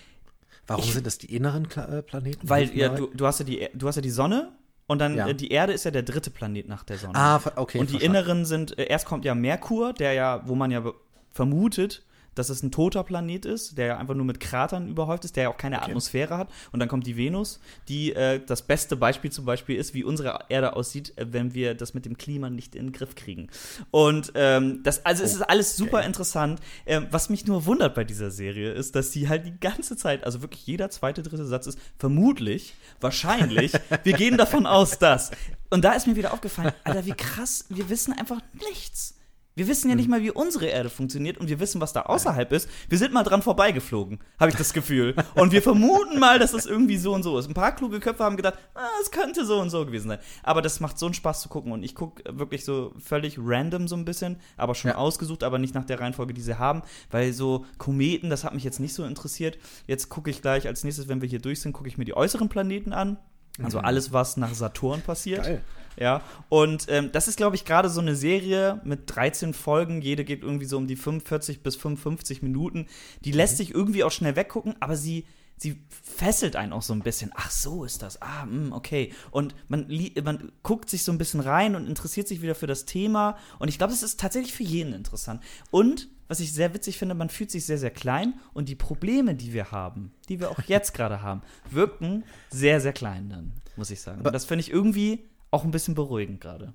Warum sind das die inneren Kla äh, Planeten? Weil ja, du, du, hast ja die, du hast ja die Sonne und dann Ja. äh, die Erde ist ja der dritte Planet nach der Sonne. Ah, okay. und die verstanden. inneren sind, äh, erst kommt ja Merkur, der ja, wo man ja vermutet, dass es ein toter Planet ist, der ja einfach nur mit Kratern überhäuft ist, der ja auch keine Atmosphäre hat. Und dann kommt die Venus, die äh, das beste Beispiel zum Beispiel ist, wie unsere Erde aussieht, äh, wenn wir das mit dem Klima nicht in den Griff kriegen. Und ähm, das, also es ist alles super interessant. Ähm, was mich nur wundert bei dieser Serie ist, dass sie halt die ganze Zeit, also wirklich jeder zweite, dritte Satz ist vermutlich, wahrscheinlich, wir gehen davon aus, dass. Und da ist mir wieder aufgefallen, Alter, wie krass, wir wissen einfach nichts. Wir wissen ja nicht mal, wie unsere Erde funktioniert und wir wissen, was da außerhalb ist. Wir sind mal dran vorbeigeflogen, habe ich das Gefühl. Und wir vermuten mal, dass es irgendwie so und so ist. Ein paar kluge Köpfe haben gedacht, ah, es könnte so und so gewesen sein. Aber das macht so einen Spaß zu gucken und ich gucke wirklich so völlig random so ein bisschen, aber schon Ja. ausgesucht, aber nicht nach der Reihenfolge, die sie haben, weil so Kometen, das hat mich jetzt nicht so interessiert. Jetzt gucke ich gleich als nächstes, wenn wir hier durch sind, gucke ich mir die äußeren Planeten an. Also alles, was nach Saturn passiert. Geil. Ja, und ähm, das ist, glaube ich, gerade so eine Serie mit 13 Folgen. Jede geht irgendwie so um die 45 bis 55 Minuten. Die lässt sich irgendwie auch schnell weggucken, aber sie, sie fesselt einen auch so ein bisschen. Ach, so ist das. Ah, mh, okay. Und man, man guckt sich so ein bisschen rein und interessiert sich wieder für das Thema. Und ich glaube, es ist tatsächlich für jeden interessant. Und was ich sehr witzig finde, man fühlt sich sehr, sehr klein und die Probleme, die wir haben, die wir auch jetzt gerade haben, wirken sehr, sehr klein dann, muss ich sagen. Und das finde ich irgendwie auch ein bisschen beruhigend gerade.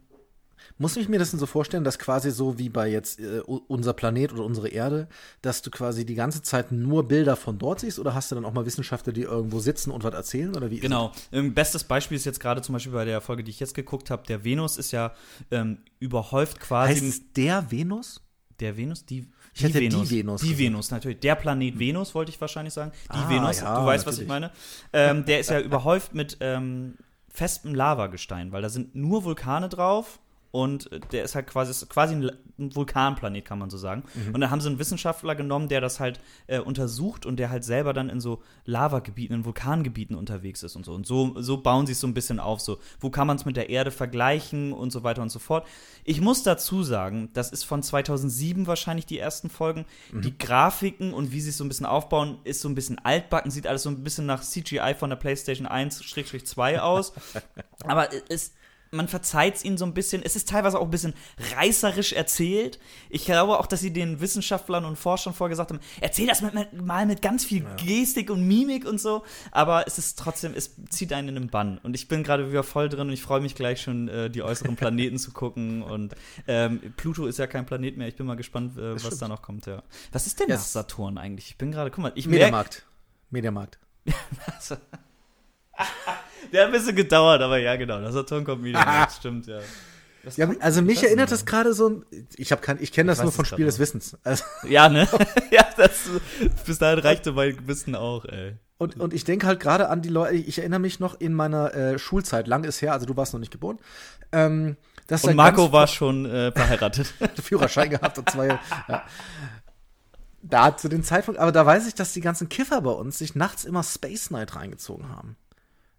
Muss ich mir das denn so vorstellen, dass quasi so wie bei jetzt äh, unser Planet oder unsere Erde, dass du quasi die ganze Zeit nur Bilder von dort siehst oder hast du dann auch mal Wissenschaftler, die irgendwo sitzen und was erzählen oder wie? Genau. Ähm, bestes Beispiel ist jetzt gerade zum Beispiel bei der Folge, die ich jetzt geguckt habe, der Venus ist ja ähm, überhäuft quasi. Heißt es der Venus? Der Venus? Die, Ich hätte die Venus Die gesagt. Venus, natürlich. Der Planet Venus, wollte ich wahrscheinlich sagen. Die Ah, Venus, ja, du weißt, was ich natürlich. meine. Ähm, der ist ja überhäuft mit ähm, festem Lavagestein, weil da sind nur Vulkane drauf. Und der ist halt quasi, ist quasi ein, La- ein Vulkanplanet, kann man so sagen. Mhm. Und dann haben sie einen Wissenschaftler genommen, der das halt äh, untersucht und der halt selber dann in so Lavagebieten, in Vulkangebieten unterwegs ist und so. Und so, so bauen sie es so ein bisschen auf. So, wo kann man es mit der Erde vergleichen und so weiter und so fort. Ich muss dazu sagen, das ist von 2007 wahrscheinlich die ersten Folgen. Die Grafiken und wie sie es so ein bisschen aufbauen, ist so ein bisschen altbacken, sieht alles so ein bisschen nach CGI von der PlayStation 1-2 aus. Aber es, man verzeiht es ihnen so ein bisschen. Es ist teilweise auch ein bisschen reißerisch erzählt. Ich glaube auch, dass sie den Wissenschaftlern und Forschern vorgesagt haben, erzähl das mit, mit, mal mit ganz viel Gestik und Mimik und so. Aber es ist trotzdem, es zieht einen in den Bann. Und ich bin gerade wieder voll drin und ich freue mich gleich schon, äh, die äußeren Planeten zu gucken. Und ähm, Pluto ist ja kein Planet mehr. Ich bin mal gespannt, äh, was stimmt. da noch kommt. Ja. Was ist denn Ja, das Saturn eigentlich? Ich bin gerade, guck mal, ich Mediamarkt. Mediamarkt. der hat ein bisschen gedauert, aber ja, genau, das Saturn kommt wieder. Das stimmt, ja. Was Ja, also ich mich erinnert das gerade so, ich habe kein, ich kenne das Ich nur von Spiel des. Wissens. Also, Ja, ne? ja, das, bis dahin reichte mein Wissen auch, ey. und, und ich denke halt gerade an die Leute, ich erinnere mich noch in meiner äh, Schulzeit, lang ist her, also du warst noch nicht geboren, ähm, dass da Und Marco war schon äh, verheiratet. Führerschein gehabt und zwei. Ja. Da zu dem Zeitpunkt, aber da weiß ich, dass die ganzen Kiffer bei uns sich nachts immer Space Night reingezogen haben.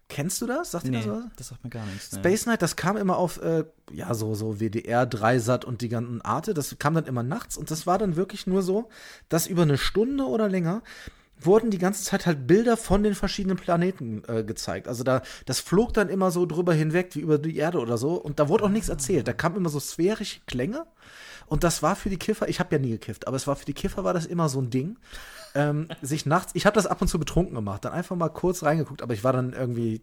Kennst du das? Sagt dir nee, das was? das sagt mir gar nichts. Ne. Space Night, das kam immer auf, äh, ja, so, so WDR, Dreisat und die ganzen Arte. Das kam dann immer nachts und das war dann wirklich nur so, dass über eine Stunde oder länger wurden die ganze Zeit halt Bilder von den verschiedenen Planeten äh, gezeigt. Also da, das flog dann immer so drüber hinweg, wie über die Erde oder so. Und da wurde auch nichts erzählt. Da kamen immer so sphärische Klänge. Und das war für die Kiffer, ich habe ja nie gekifft, aber es war für die Kiffer war das immer so ein Ding. Ähm, sich nachts, ich habe das ab und zu betrunken gemacht, dann einfach mal kurz reingeguckt, aber ich war dann irgendwie,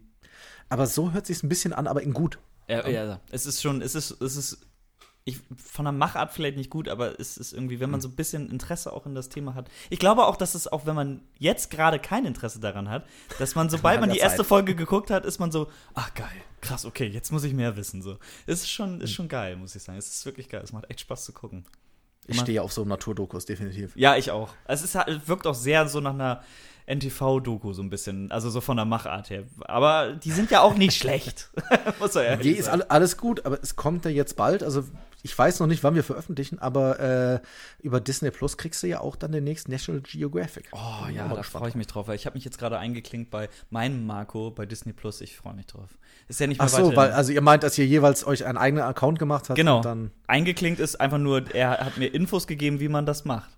aber so hört sich ein bisschen an, aber in gut. Ja, ja, es ist schon, es ist, es ist, ich, von der Machart vielleicht nicht gut, aber es ist irgendwie, wenn man so ein bisschen Interesse auch in das Thema hat. Ich glaube auch, dass es auch, wenn man jetzt gerade kein Interesse daran hat, dass man, sobald man die erste Zeit. Folge geguckt hat, ist man so, ach geil, krass, okay, jetzt muss ich mehr wissen. So. Es ist schon, ist schon geil, muss ich sagen. Es ist wirklich geil. Es macht echt Spaß zu gucken. Ich stehe auf so Naturdokus, definitiv. Ja, ich auch. Es ist, halt- wirkt auch sehr so nach einer NTV-Doku so ein bisschen, also so von der Machart her. Aber die sind ja auch nicht schlecht. Muss man ehrlich Nee, ist sagen. alles gut, aber es kommt ja jetzt bald. Also ich weiß noch nicht, wann wir veröffentlichen, aber äh, über Disney Plus kriegst du ja auch dann den nächsten National Geographic. Oh ja, da freue ich mich drauf, weil ich habe mich jetzt gerade eingeklinkt bei meinem Marco bei Disney Plus. Ich freue mich drauf. Ist ja nicht mehr Ach so, weil also ihr meint, dass ihr jeweils euch einen eigenen Account gemacht habt genau. und dann Eingeklinkt ist einfach nur, er hat mir Infos gegeben, wie man das macht.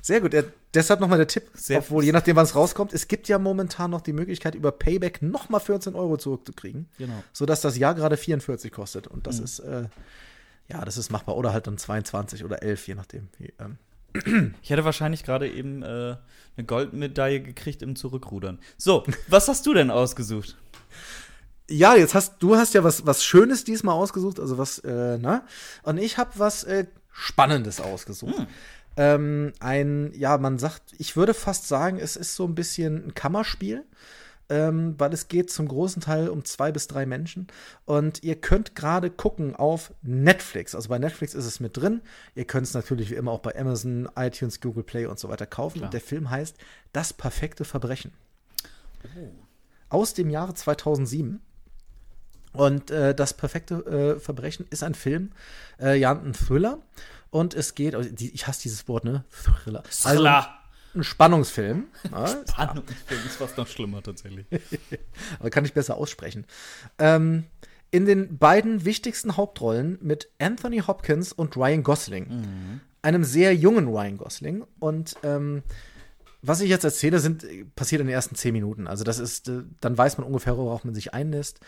Sehr gut. Äh, deshalb nochmal der Tipp, Sehr- obwohl je nachdem, wann es rauskommt, es gibt ja momentan noch die Möglichkeit, über Payback nochmal 14 Euro zurückzukriegen. Genau. Sodass das Jahr gerade 44 kostet. Und das ist, äh, ja, das ist machbar. Oder halt dann 22 oder 11, je nachdem. Wie, ähm. Ich hätte wahrscheinlich gerade eben äh, eine Goldmedaille gekriegt im Zurückrudern. So, was hast du denn ausgesucht? Ja, jetzt hast du hast ja was, was Schönes diesmal ausgesucht, also was, äh, ne? Und ich habe was äh, Spannendes ausgesucht. Ähm, ein, ja, man sagt, ich würde fast sagen, es ist so ein bisschen ein Kammerspiel, ähm, weil es geht zum großen Teil um zwei bis drei Menschen. Und ihr könnt gerade gucken auf Netflix. Also bei Netflix ist es mit drin. Ihr könnt es natürlich wie immer auch bei Amazon, iTunes, Google Play und so weiter kaufen. Klar. Und der Film heißt Das perfekte Verbrechen. Aus dem Jahre 2007. Und äh, das perfekte äh, Verbrechen ist ein Film, äh, ja, ein Thriller. Und es geht, also ich hasse dieses Wort, ne? Thriller. Also ein Spannungsfilm. Ja, Spannungsfilm ist fast noch schlimmer tatsächlich. aber kann ich besser aussprechen. Ähm, in den beiden wichtigsten Hauptrollen mit Anthony Hopkins und Ryan Gosling. Einem sehr jungen Ryan Gosling. Und ähm, was ich jetzt erzähle, sind, passiert in den ersten zehn Minuten. Also das ist, äh, dann weiß man ungefähr, worauf man sich einlässt.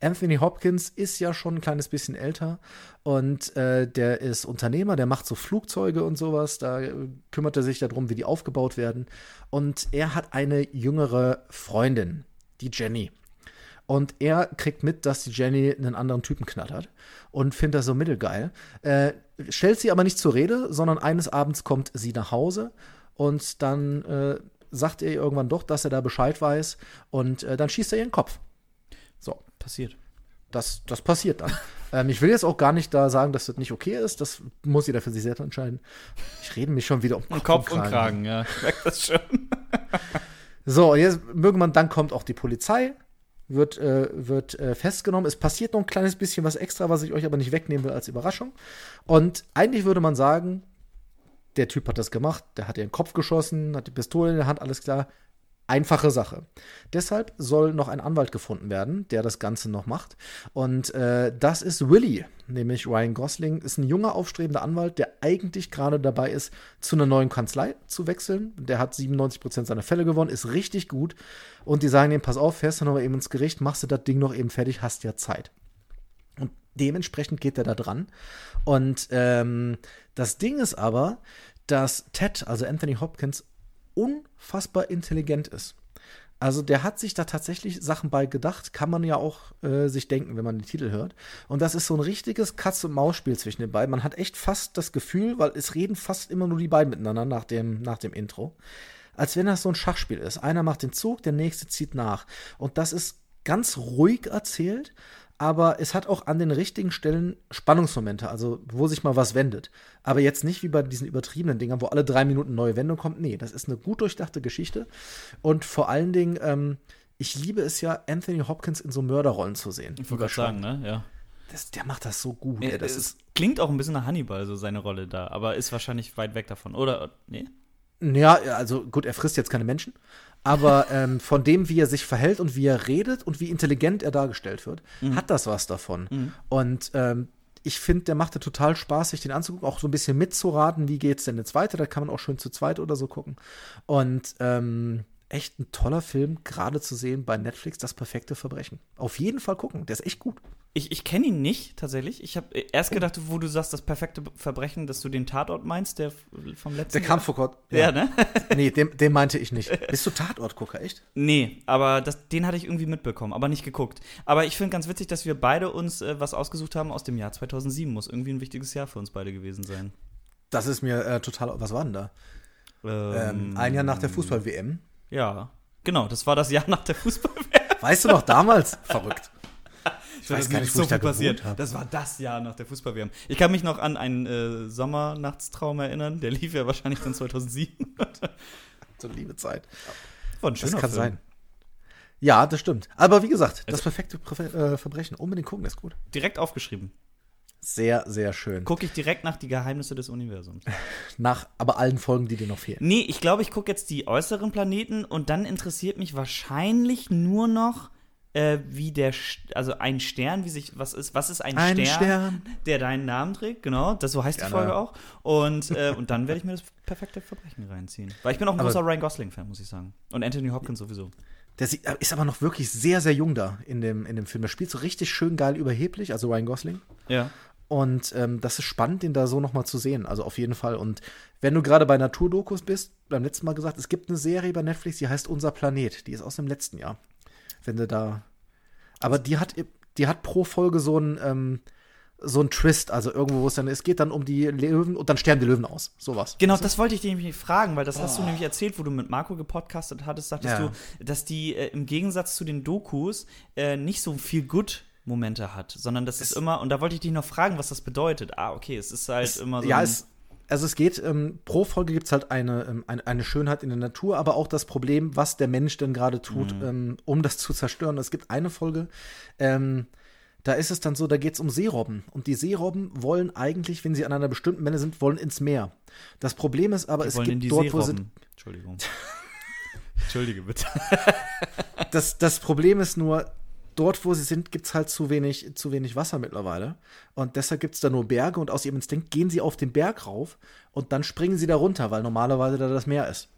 Anthony Hopkins ist ja schon ein kleines bisschen älter und äh, der ist Unternehmer, der macht so Flugzeuge und sowas, da äh, kümmert er sich darum, wie die aufgebaut werden. Und er hat eine jüngere Freundin, die Jenny. Und er kriegt mit, dass die Jenny einen anderen Typen knattert und findet das so mittelgeil. Äh, stellt sie aber nicht zur Rede, sondern eines Abends kommt sie nach Hause und dann äh, sagt er ihr irgendwann doch, dass er da Bescheid weiß und äh, dann schießt er ihren Kopf. So, Passiert. das, das passiert dann. ähm, ich will jetzt auch gar nicht da sagen, dass das nicht okay ist. Das muss jeder für sich selbst entscheiden. Ich rede mich schon wieder um Und Kopf und Kragen, ja. Ich merke das schon. So, jetzt möge man, dann kommt auch die Polizei, wird, äh, wird äh, festgenommen. Es passiert noch ein kleines bisschen was extra, was ich euch aber nicht wegnehmen will als Überraschung. Und eigentlich würde man sagen, der Typ hat das gemacht, der hat ihr den Kopf geschossen, hat die Pistole in der Hand, alles klar. Einfache Sache. Deshalb soll noch ein Anwalt gefunden werden, der das Ganze noch macht. Und äh, das ist Willy, nämlich Ryan Gosling, ist ein junger, aufstrebender Anwalt, der eigentlich gerade dabei ist, zu einer neuen Kanzlei zu wechseln. Der hat 97% seiner Fälle gewonnen, ist richtig gut. Und die sagen ihm, pass auf, fährst du noch mal eben ins Gericht, machst du das Ding noch eben fertig, hast ja Zeit. Dementsprechend geht er da dran. Und ähm, das Ding ist aber, dass Ted, also Anthony Hopkins, unfassbar intelligent ist. Also der hat sich da tatsächlich Sachen bei gedacht, kann man ja auch äh, sich denken, wenn man den Titel hört. Und das ist so ein richtiges Katz-und-Maus-Spiel zwischen den beiden. Man hat echt fast das Gefühl, weil es reden fast immer nur die beiden miteinander nach dem, nach dem Intro, als wenn das so ein Schachspiel ist. Einer macht den Zug, der nächste zieht nach. Und das ist ganz ruhig erzählt, aber es hat auch an den richtigen Stellen Spannungsmomente, also wo sich mal was wendet. Aber jetzt nicht wie bei diesen übertriebenen Dingern, wo alle drei Minuten neue Wendung kommt. Nee, das ist eine gut durchdachte Geschichte. Und vor allen Dingen, ähm, ich liebe es ja, Anthony Hopkins in so Mörderrollen zu sehen. Ich wollte gerade sagen, ne? Ja. Das, der macht das so gut. ey, das es ist, klingt auch ein bisschen nach Hannibal, so seine Rolle da, aber ist wahrscheinlich weit weg davon. Oder, nee? Ja, also gut, er frisst jetzt keine Menschen. Aber ähm, von dem, wie er sich verhält und wie er redet und wie intelligent er dargestellt wird, hat das was davon. Und ähm, ich finde, der macht total Spaß, sich den anzugucken, auch so ein bisschen mitzuraten, wie geht's denn jetzt weiter. Da kann man auch schön zu zweit oder so gucken. Und ähm, echt ein toller Film, gerade zu sehen bei Netflix, das perfekte Verbrechen. Auf jeden Fall gucken, der ist echt gut. Ich, ich kenne ihn nicht tatsächlich. Ich habe erst gedacht, wo du sagst, das perfekte Verbrechen, dass du den Tatort meinst, der vom letzten Der kam Jahr? vor Gott. Ja, ne? nee, den, den meinte ich nicht. Bist du Tatortgucker, echt? Nee, aber das, den hatte ich irgendwie mitbekommen, aber nicht geguckt. Aber ich finde ganz witzig, dass wir beide uns äh, was ausgesucht haben aus dem Jahr 2007. Muss irgendwie ein wichtiges Jahr für uns beide gewesen sein. Das ist mir äh, total. Was war denn da? Ähm, ein Jahr nach der Fußball-WM. Ja, genau, das war das Jahr nach der fußball Weißt du noch damals? Verrückt. Ich weiß gar nicht, wo ich da gewohnt hab. Das war das Jahr nach der fußball Ich kann mich noch an einen äh, Sommernachtstraum erinnern. Der lief ja wahrscheinlich dann 2007. So eine liebe Zeit. War ein Das schöner kann Film. sein. Ja, das stimmt. Aber wie gesagt, das perfekte Prä äh, Verbrechen. Unbedingt gucken, das ist gut. Direkt aufgeschrieben. Sehr, sehr schön. Gucke ich direkt nach die Geheimnisse des Universums. Nach aber allen Folgen, die dir noch fehlen. Nee, ich glaube, ich gucke jetzt die äußeren Planeten und dann interessiert mich wahrscheinlich nur noch äh, wie der, also ein Stern, wie sich, was ist, was ist ein, Ein Stern, Stern. der deinen Namen trägt, genau, das so heißt Gerne. die Folge auch. Und, äh, und dann werde ich mir das perfekte Verbrechen reinziehen. Weil ich bin auch ein Aber- großer Ryan Gosling-Fan, muss ich sagen. Und Anthony Hopkins sowieso. Der sie- ist aber noch wirklich sehr, sehr jung da in dem, in dem Film. Der spielt so richtig schön geil überheblich, also Ryan Gosling. Ja. Und ähm, das ist spannend, den da so noch mal zu sehen. Also auf jeden Fall. Und wenn du gerade bei Naturdokus bist, beim letzten Mal gesagt, es gibt eine Serie bei Netflix, die heißt Unser Planet. Die ist aus dem letzten Jahr. Wenn du da. Aber die hat, die hat pro Folge so ein, ähm, so ein Twist. Also irgendwo, wo es dann, es geht dann um die Löwen und dann sterben die Löwen aus. Sowas. Genau, das wollte ich dir nämlich fragen, weil das hast du nämlich erzählt, wo du mit Marco gepodcastet hattest, sagtest Ja. du, dass die äh, im Gegensatz zu den Dokus äh, nicht so viel Good Momente hat, sondern das ist immer, und da wollte ich dich noch fragen, was das bedeutet. Ah, okay, es ist halt immer so. ja, es, also es geht, ähm, pro Folge gibt es halt eine, ähm, eine, eine Schönheit in der Natur, aber auch das Problem, was der Mensch denn gerade tut, Mhm. ähm, um das zu zerstören. Es gibt eine Folge, ähm, da ist es dann so, da geht es um Seerobben. Und die Seerobben wollen eigentlich, wenn sie an einer bestimmten Menge sind, wollen ins Meer. Das Problem ist aber, die es gibt die dort, wo sie. Seerobben. Entschuldigung. Entschuldige bitte. Das, das Problem ist nur, dort, wo sie sind, gibt es halt zu wenig, zu wenig Wasser mittlerweile. Und deshalb gibt es da nur Berge und aus ihrem Instinkt gehen sie auf den Berg rauf und dann springen sie da runter, weil normalerweise da das Meer ist.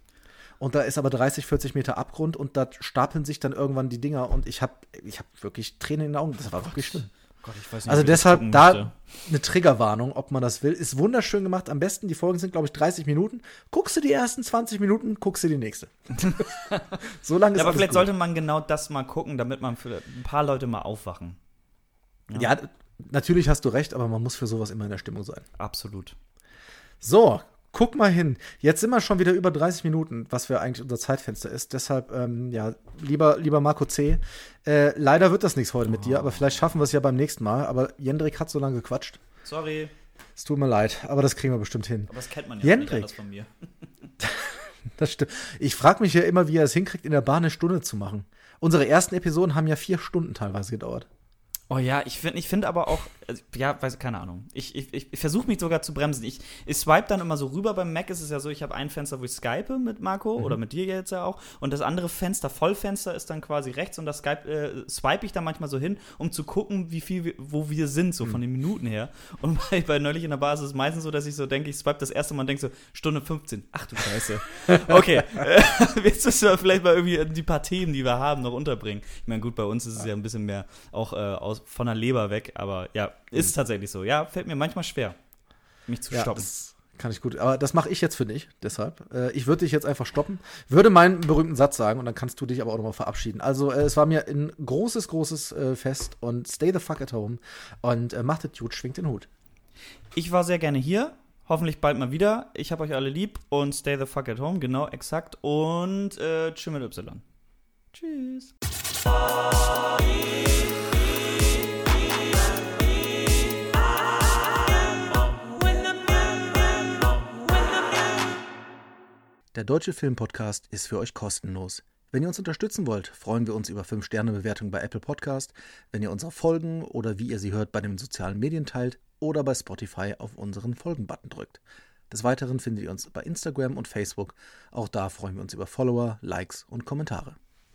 Und da ist aber 30, 40 Meter Abgrund und da stapeln sich dann irgendwann die Dinger und ich habe ich hab wirklich Tränen in den Augen. Das war wirklich schlimm. Gott, nicht, Also deshalb da möchte. eine Triggerwarnung, ob man das will. Ist wunderschön gemacht. Am besten, die Folgen sind, glaube ich, 30 Minuten. Guckst du die ersten 20 Minuten, guckst du die nächste. so lange ist Ja, aber vielleicht gut. sollte man genau das mal gucken, damit man für ein paar Leute mal aufwachen. Ja, natürlich hast du recht, aber man muss für sowas immer in der Stimmung sein. Absolut. So, guck mal hin. Jetzt sind wir schon wieder über 30 Minuten, was wir eigentlich unser Zeitfenster ist. Deshalb, ähm, ja, lieber, lieber Marco C., äh, leider wird das nichts heute mit dir, aber vielleicht schaffen wir es ja beim nächsten Mal. Aber Jendrik hat so lange gequatscht. Sorry, Es tut mir leid, aber das kriegen wir bestimmt hin. aber das kennt man ja Jendrik. nicht anders von mir. Das stimmt. Ich frage mich ja immer, wie er es hinkriegt, in der Bahn eine Stunde zu machen. Unsere ersten Episoden haben ja vier Stunden teilweise gedauert. Oh ja, ich finde ich find aber auch, also, ja, weiß keine Ahnung. Ich, ich, ich versuche mich sogar zu bremsen. Ich, ich swipe dann immer so rüber. Beim Mac ist es ja so, ich habe ein Fenster, wo ich skype mit Marco oder mit dir jetzt ja auch. Und das andere Fenster, Vollfenster, ist dann quasi rechts und das Skype, äh, swipe ich dann manchmal so hin, um zu gucken, wie viel, wir, wo wir sind, so von den Minuten her. Und bei, bei neulich in der Basis ist es meistens so, dass ich so denke, ich swipe das erste Mal und denke so, Stunde 15. Ach du Scheiße. Okay, jetzt müssen wir vielleicht mal irgendwie die paar Themen, die wir haben, noch unterbringen. Ich meine, gut, bei uns ist es ja ein bisschen mehr auch äh, aus, von der Leber weg, aber ja, ist tatsächlich so. Ja, fällt mir manchmal schwer, mich zu Ja, stoppen. das kann ich gut. Aber das mache ich jetzt für dich, deshalb. Äh, ich würde dich jetzt einfach stoppen, würde meinen berühmten Satz sagen und dann kannst du dich aber auch nochmal verabschieden. Also, äh, es war mir ein großes, großes äh, Fest und stay the fuck at home und äh, macht es gut, schwingt den Hut. Ich war sehr gerne hier. Hoffentlich bald mal wieder. Ich habe euch alle lieb und stay the fuck at home, genau, exakt. Und äh, tschüss mit Y. Tschüss. Der Deutsche Filmpodcast ist für euch kostenlos. Wenn ihr uns unterstützen wollt, freuen wir uns über 5-Sterne-Bewertungen bei Apple Podcast, wenn ihr unsere Folgen oder wie ihr sie hört bei den sozialen Medien teilt oder bei Spotify auf unseren Folgen-Button drückt. Des Weiteren findet ihr uns bei Instagram und Facebook. Auch da freuen wir uns über Follower, Likes und Kommentare.